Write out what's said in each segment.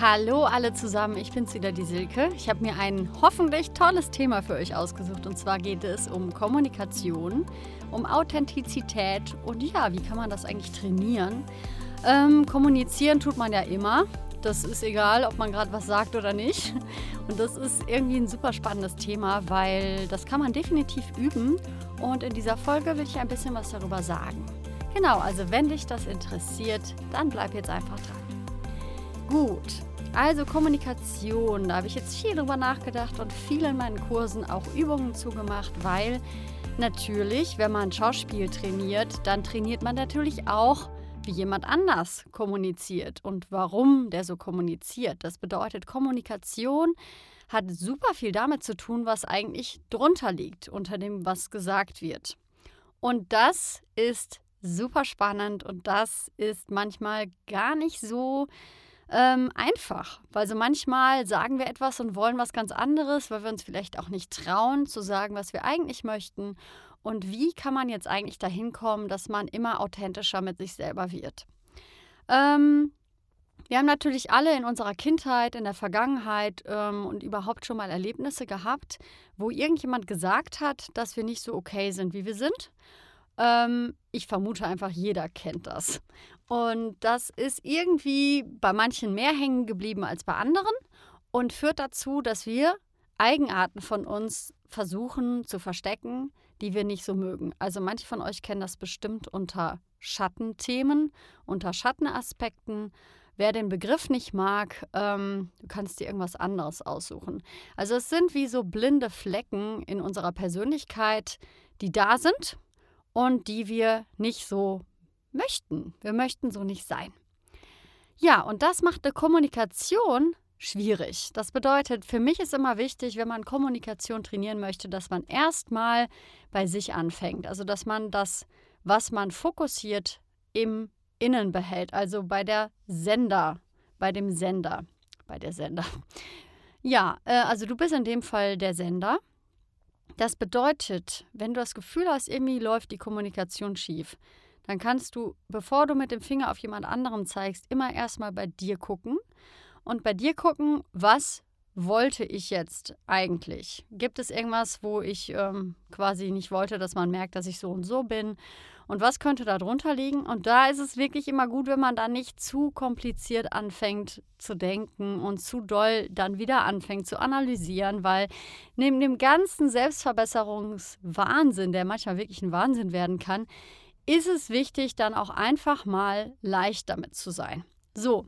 Hallo alle zusammen, ich bin's wieder, die Silke. Ich habe mir ein hoffentlich tolles Thema für euch ausgesucht und zwar geht es um Kommunikation, um Authentizität und ja, wie kann man das eigentlich trainieren? Ähm, kommunizieren tut man ja immer. Das ist egal, ob man gerade was sagt oder nicht. Und das ist irgendwie ein super spannendes Thema, weil das kann man definitiv üben. Und in dieser Folge will ich ein bisschen was darüber sagen. Genau, also wenn dich das interessiert, dann bleib jetzt einfach dran. Gut, also Kommunikation, da habe ich jetzt viel drüber nachgedacht und viel in meinen Kursen auch Übungen zugemacht, weil natürlich, wenn man Schauspiel trainiert, dann trainiert man natürlich auch, wie jemand anders kommuniziert und warum der so kommuniziert. Das bedeutet, Kommunikation hat super viel damit zu tun, was eigentlich drunter liegt, unter dem, was gesagt wird. Und das ist super spannend und das ist manchmal gar nicht so ähm, einfach. Weil so manchmal sagen wir etwas und wollen was ganz anderes, weil wir uns vielleicht auch nicht trauen zu sagen, was wir eigentlich möchten. Und wie kann man jetzt eigentlich dahin kommen, dass man immer authentischer mit sich selber wird? Ähm, wir haben natürlich alle in unserer Kindheit, in der Vergangenheit ähm, und überhaupt schon mal Erlebnisse gehabt, wo irgendjemand gesagt hat, dass wir nicht so okay sind, wie wir sind. Ähm, ich vermute einfach, jeder kennt das. Und das ist irgendwie bei manchen mehr hängen geblieben als bei anderen und führt dazu, dass wir Eigenarten von uns versuchen zu verstecken, die wir nicht so mögen. Also manche von euch kennen das bestimmt unter Schattenthemen, unter Schattenaspekten. Wer den Begriff nicht mag, ähm, du kannst dir irgendwas anderes aussuchen. Also es sind wie so blinde Flecken in unserer Persönlichkeit, die da sind und die wir nicht so möchten. Wir möchten so nicht sein. Ja, und das macht eine Kommunikation schwierig. Das bedeutet, für mich ist immer wichtig, wenn man Kommunikation trainieren möchte, dass man erstmal bei sich anfängt. Also, dass man das, was man fokussiert, im Innen behält. Also bei der Sender, bei dem Sender, bei der Sender. Ja, äh, also du bist in dem Fall der Sender. Das bedeutet, wenn du das Gefühl hast, irgendwie läuft die Kommunikation schief, dann kannst du, bevor du mit dem Finger auf jemand anderen zeigst, immer erstmal bei dir gucken und bei dir gucken, was wollte ich jetzt eigentlich? Gibt es irgendwas, wo ich ähm, quasi nicht wollte, dass man merkt, dass ich so und so bin? Und was könnte da drunter liegen? Und da ist es wirklich immer gut, wenn man da nicht zu kompliziert anfängt zu denken und zu doll dann wieder anfängt zu analysieren, weil neben dem ganzen Selbstverbesserungswahnsinn, der manchmal wirklich ein Wahnsinn werden kann, ist es wichtig, dann auch einfach mal leicht damit zu sein. So,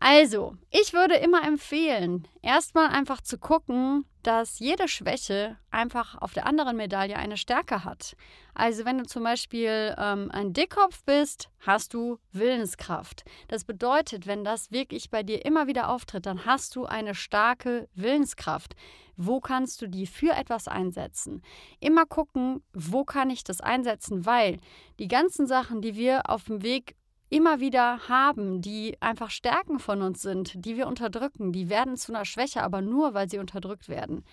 also, ich würde immer empfehlen, erstmal einfach zu gucken, dass jede Schwäche einfach auf der anderen Medaille eine Stärke hat. Also, wenn du zum Beispiel ähm, ein Dickkopf bist, hast du Willenskraft. Das bedeutet, wenn das wirklich bei dir immer wieder auftritt, dann hast du eine starke Willenskraft. Wo kannst du die für etwas einsetzen? Immer gucken, wo kann ich das einsetzen, weil die ganzen Sachen, die wir auf dem Weg immer wieder haben, die einfach Stärken von uns sind, die wir unterdrücken, die werden zu einer Schwäche, aber nur, weil sie unterdrückt werden.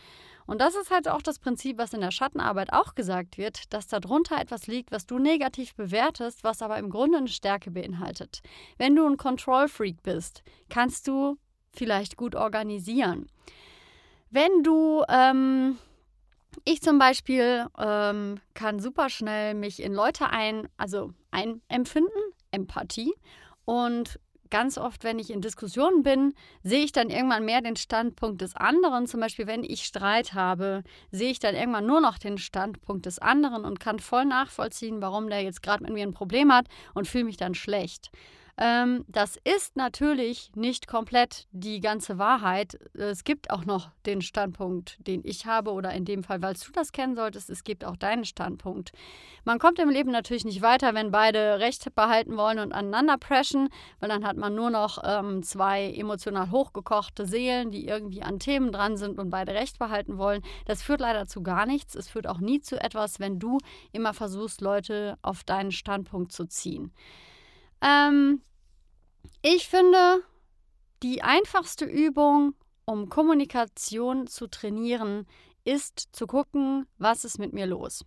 Und das ist halt auch das Prinzip, was in der Schattenarbeit auch gesagt wird, dass darunter etwas liegt, was du negativ bewertest, was aber im Grunde eine Stärke beinhaltet. Wenn du ein Control Freak bist, kannst du vielleicht gut organisieren. Wenn du, ähm, ich zum Beispiel ähm, kann super schnell mich in Leute ein, also einempfinden, Empathie. Und ganz oft, wenn ich in Diskussionen bin, sehe ich dann irgendwann mehr den Standpunkt des anderen. Zum Beispiel, wenn ich Streit habe, sehe ich dann irgendwann nur noch den Standpunkt des anderen und kann voll nachvollziehen, warum der jetzt gerade mit mir ein Problem hat und fühle mich dann schlecht. Ähm, das ist natürlich nicht komplett die ganze Wahrheit. Es gibt auch noch den Standpunkt, den ich habe, oder in dem Fall, weil du das kennen solltest, es gibt auch deinen Standpunkt. Man kommt im Leben natürlich nicht weiter, wenn beide Recht behalten wollen und aneinander preschen, weil dann hat man nur noch ähm, zwei emotional hochgekochte Seelen, die irgendwie an Themen dran sind und beide Recht behalten wollen. Das führt leider zu gar nichts. Es führt auch nie zu etwas, wenn du immer versuchst, Leute auf deinen Standpunkt zu ziehen. Ähm, ich finde, die einfachste Übung, um Kommunikation zu trainieren, ist zu gucken, was ist mit mir los.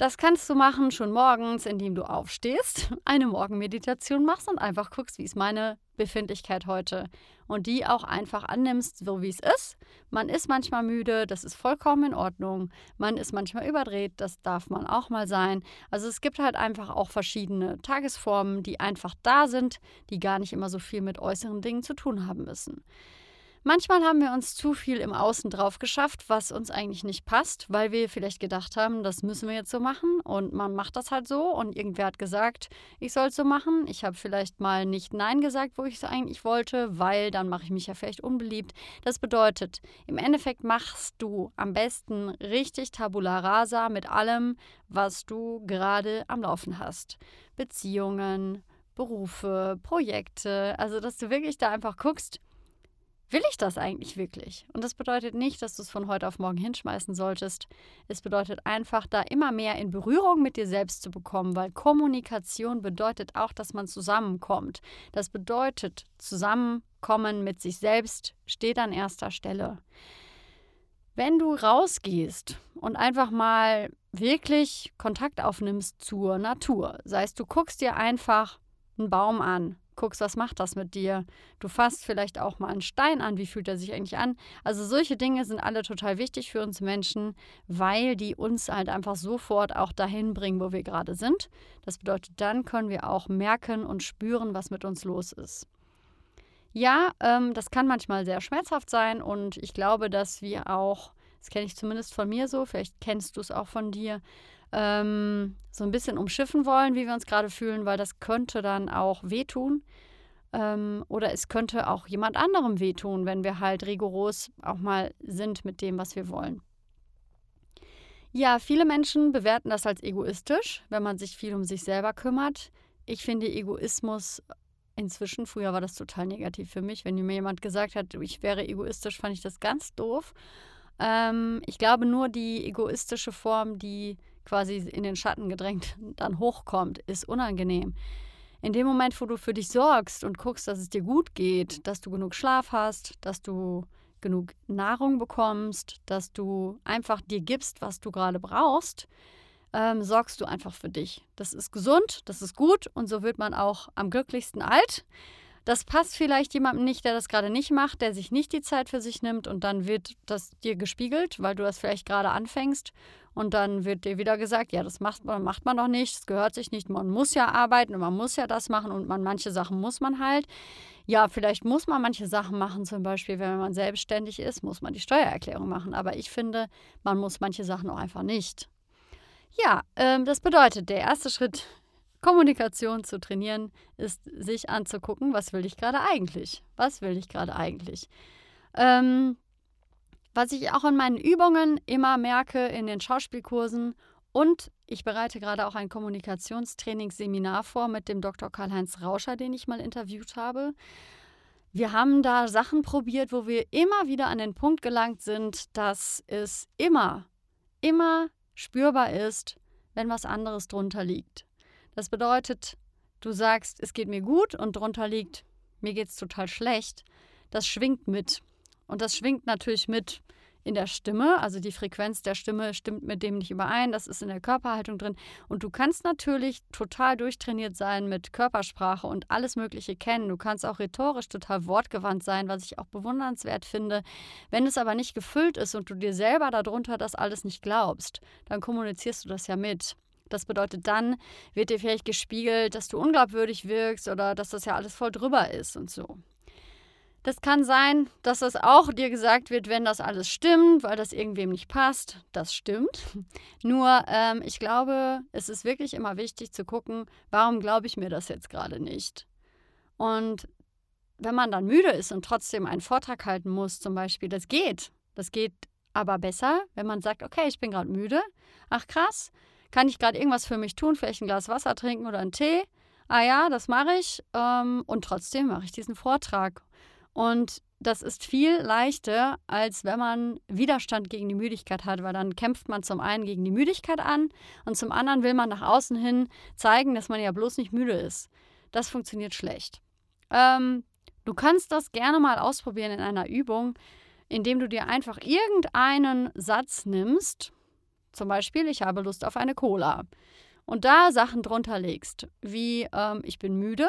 Das kannst du machen schon morgens, indem du aufstehst, eine Morgenmeditation machst und einfach guckst, wie ist meine Befindlichkeit heute. Und die auch einfach annimmst, so wie es ist. Man ist manchmal müde, das ist vollkommen in Ordnung. Man ist manchmal überdreht, das darf man auch mal sein. Also es gibt halt einfach auch verschiedene Tagesformen, die einfach da sind, die gar nicht immer so viel mit äußeren Dingen zu tun haben müssen. Manchmal haben wir uns zu viel im Außen drauf geschafft, was uns eigentlich nicht passt, weil wir vielleicht gedacht haben, das müssen wir jetzt so machen und man macht das halt so und irgendwer hat gesagt, ich soll es so machen. Ich habe vielleicht mal nicht Nein gesagt, wo ich es eigentlich wollte, weil dann mache ich mich ja vielleicht unbeliebt. Das bedeutet, im Endeffekt machst du am besten richtig Tabula rasa mit allem, was du gerade am Laufen hast. Beziehungen, Berufe, Projekte, also dass du wirklich da einfach guckst, Will ich das eigentlich wirklich? Und das bedeutet nicht, dass du es von heute auf morgen hinschmeißen solltest. Es bedeutet einfach, da immer mehr in Berührung mit dir selbst zu bekommen, weil Kommunikation bedeutet auch, dass man zusammenkommt. Das bedeutet, zusammenkommen mit sich selbst steht an erster Stelle. Wenn du rausgehst und einfach mal wirklich Kontakt aufnimmst zur Natur, sei es du guckst dir einfach einen Baum an, guckst, was macht das mit dir. Du fasst vielleicht auch mal einen Stein an, wie fühlt er sich eigentlich an. Also solche Dinge sind alle total wichtig für uns Menschen, weil die uns halt einfach sofort auch dahin bringen, wo wir gerade sind. Das bedeutet, dann können wir auch merken und spüren, was mit uns los ist. Ja, ähm, das kann manchmal sehr schmerzhaft sein und ich glaube, dass wir auch, das kenne ich zumindest von mir so, vielleicht kennst du es auch von dir, ähm, so ein bisschen umschiffen wollen, wie wir uns gerade fühlen, weil das könnte dann auch wehtun. Ähm, oder es könnte auch jemand anderem wehtun, wenn wir halt rigoros auch mal sind mit dem, was wir wollen. Ja, viele Menschen bewerten das als egoistisch, wenn man sich viel um sich selber kümmert. Ich finde Egoismus inzwischen, früher war das total negativ für mich. Wenn mir jemand gesagt hat, ich wäre egoistisch, fand ich das ganz doof. Ähm, ich glaube nur die egoistische Form, die quasi in den Schatten gedrängt dann hochkommt, ist unangenehm. In dem Moment, wo du für dich sorgst und guckst, dass es dir gut geht, dass du genug Schlaf hast, dass du genug Nahrung bekommst, dass du einfach dir gibst, was du gerade brauchst, ähm, sorgst du einfach für dich. Das ist gesund, das ist gut und so wird man auch am glücklichsten alt. Das passt vielleicht jemandem nicht, der das gerade nicht macht, der sich nicht die Zeit für sich nimmt und dann wird das dir gespiegelt, weil du das vielleicht gerade anfängst und dann wird dir wieder gesagt, ja, das macht man, macht man doch nicht, das gehört sich nicht, man muss ja arbeiten und man muss ja das machen und man, manche Sachen muss man halt. Ja, vielleicht muss man manche Sachen machen, zum Beispiel, wenn man selbstständig ist, muss man die Steuererklärung machen. Aber ich finde, man muss manche Sachen auch einfach nicht. Ja, ähm, das bedeutet, der erste Schritt Kommunikation zu trainieren, ist sich anzugucken, was will ich gerade eigentlich? Was will ich gerade eigentlich? Ähm, was ich auch in meinen Übungen immer merke in den Schauspielkursen und ich bereite gerade auch ein Kommunikationstrainingsseminar vor mit dem Dr. Karl-Heinz Rauscher, den ich mal interviewt habe. Wir haben da Sachen probiert, wo wir immer wieder an den Punkt gelangt sind, dass es immer, immer spürbar ist, wenn was anderes drunter liegt. Das bedeutet, du sagst, es geht mir gut und drunter liegt, mir geht es total schlecht. Das schwingt mit. Und das schwingt natürlich mit in der Stimme, also die Frequenz der Stimme stimmt mit dem nicht überein, das ist in der Körperhaltung drin. Und du kannst natürlich total durchtrainiert sein mit Körpersprache und alles Mögliche kennen. Du kannst auch rhetorisch total wortgewandt sein, was ich auch bewundernswert finde. Wenn es aber nicht gefüllt ist und du dir selber darunter das alles nicht glaubst, dann kommunizierst du das ja mit. Das bedeutet, dann wird dir vielleicht gespiegelt, dass du unglaubwürdig wirkst oder dass das ja alles voll drüber ist und so. Das kann sein, dass das auch dir gesagt wird, wenn das alles stimmt, weil das irgendwem nicht passt. Das stimmt. Nur, ähm, ich glaube, es ist wirklich immer wichtig zu gucken, warum glaube ich mir das jetzt gerade nicht. Und wenn man dann müde ist und trotzdem einen Vortrag halten muss, zum Beispiel, das geht. Das geht aber besser, wenn man sagt, okay, ich bin gerade müde. Ach krass, kann ich gerade irgendwas für mich tun? Vielleicht ein Glas Wasser trinken oder einen Tee? Ah ja, das mache ich. Ähm, und trotzdem mache ich diesen Vortrag. Und das ist viel leichter, als wenn man Widerstand gegen die Müdigkeit hat, weil dann kämpft man zum einen gegen die Müdigkeit an und zum anderen will man nach außen hin zeigen, dass man ja bloß nicht müde ist. Das funktioniert schlecht. Ähm, du kannst das gerne mal ausprobieren in einer Übung, indem du dir einfach irgendeinen Satz nimmst, zum Beispiel, ich habe Lust auf eine Cola. Und da Sachen drunter legst, wie ähm, ich bin müde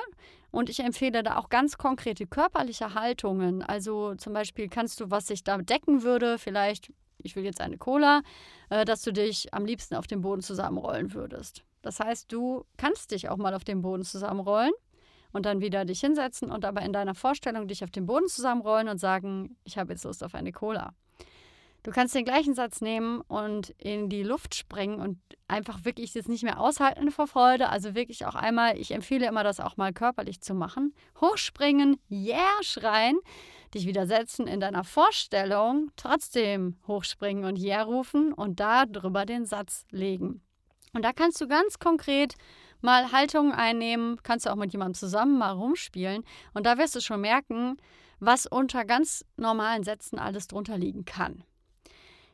und ich empfehle da auch ganz konkrete körperliche Haltungen. Also zum Beispiel kannst du, was sich da decken würde, vielleicht, ich will jetzt eine Cola, äh, dass du dich am liebsten auf dem Boden zusammenrollen würdest. Das heißt, du kannst dich auch mal auf dem Boden zusammenrollen und dann wieder dich hinsetzen und aber in deiner Vorstellung dich auf dem Boden zusammenrollen und sagen, ich habe jetzt Lust auf eine Cola. Du kannst den gleichen Satz nehmen und in die Luft sprengen und einfach wirklich jetzt nicht mehr aushalten vor Freude. Also wirklich auch einmal, ich empfehle immer, das auch mal körperlich zu machen. Hochspringen, yeah, schreien, dich widersetzen in deiner Vorstellung, trotzdem hochspringen und yeah rufen und da drüber den Satz legen. Und da kannst du ganz konkret mal Haltungen einnehmen, kannst du auch mit jemandem zusammen mal rumspielen und da wirst du schon merken, was unter ganz normalen Sätzen alles drunter liegen kann.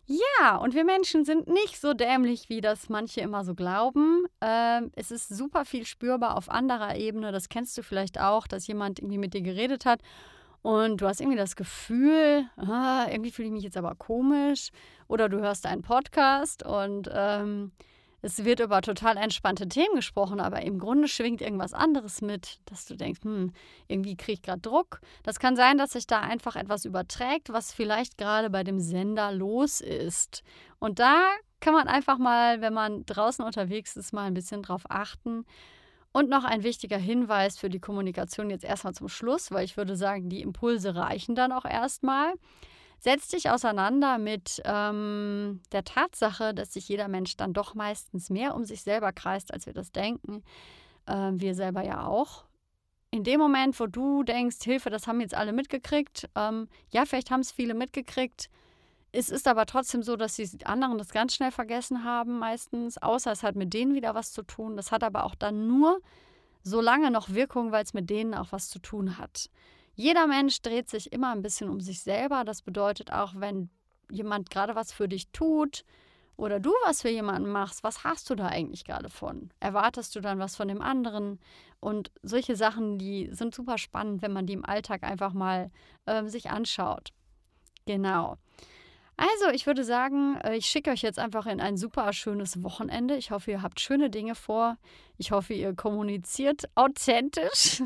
Ja, und wir Menschen sind nicht so dämlich, wie das manche immer so glauben. Ähm, es ist super viel spürbar auf anderer Ebene. Das kennst du vielleicht auch, dass jemand irgendwie mit dir geredet hat und du hast irgendwie das Gefühl, ah, irgendwie fühle ich mich jetzt aber komisch. Oder du hörst einen Podcast und ähm, es wird über total entspannte Themen gesprochen, aber im Grunde schwingt irgendwas anderes mit, dass du denkst, hm, irgendwie kriege ich gerade Druck. Das kann sein, dass sich da einfach etwas überträgt, was vielleicht gerade bei dem Sender los ist. Und da kann man einfach mal, wenn man draußen unterwegs ist, mal ein bisschen drauf achten. Und noch ein wichtiger Hinweis für die Kommunikation jetzt erstmal zum Schluss, weil ich würde sagen, die Impulse reichen dann auch erstmal. Setz dich auseinander mit ähm, der Tatsache, dass sich jeder Mensch dann doch meistens mehr um sich selber kreist, als wir das denken. Äh, wir selber ja auch. In dem Moment, wo du denkst, Hilfe, das haben jetzt alle mitgekriegt, ähm, ja, vielleicht haben es viele mitgekriegt. Es ist aber trotzdem so, dass die anderen das ganz schnell vergessen haben, meistens, außer es hat mit denen wieder was zu tun. Das hat aber auch dann nur so lange noch Wirkung, weil es mit denen auch was zu tun hat. Jeder Mensch dreht sich immer ein bisschen um sich selber. Das bedeutet auch, wenn jemand gerade was für dich tut oder du was für jemanden machst, was hast du da eigentlich gerade von? Erwartest du dann was von dem anderen? Und solche Sachen, die sind super spannend, wenn man die im Alltag einfach mal äh, sich anschaut. Genau. Also, ich würde sagen, äh, ich schicke euch jetzt einfach in ein super schönes Wochenende. Ich hoffe, ihr habt schöne Dinge vor. Ich hoffe, ihr kommuniziert authentisch.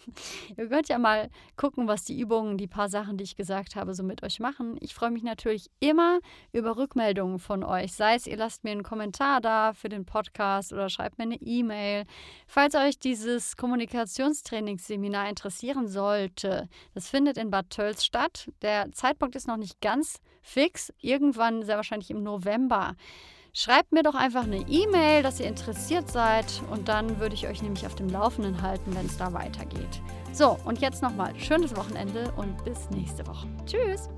ihr könnt ja mal gucken, was die Übungen, die paar Sachen, die ich gesagt habe, so mit euch machen. Ich freue mich natürlich immer über Rückmeldungen von euch. Sei es, ihr lasst mir einen Kommentar da für den Podcast oder schreibt mir eine E-Mail. Falls euch dieses Kommunikationstrainingsseminar interessieren sollte, das findet in Bad Tölz statt. Der Zeitpunkt ist noch nicht ganz fix. Irgendwann, sehr wahrscheinlich im November. Schreibt mir doch einfach eine E-Mail, dass ihr interessiert seid und dann würde ich euch nämlich auf dem Laufenden halten, wenn es da weitergeht. So, und jetzt nochmal schönes Wochenende und bis nächste Woche. Tschüss!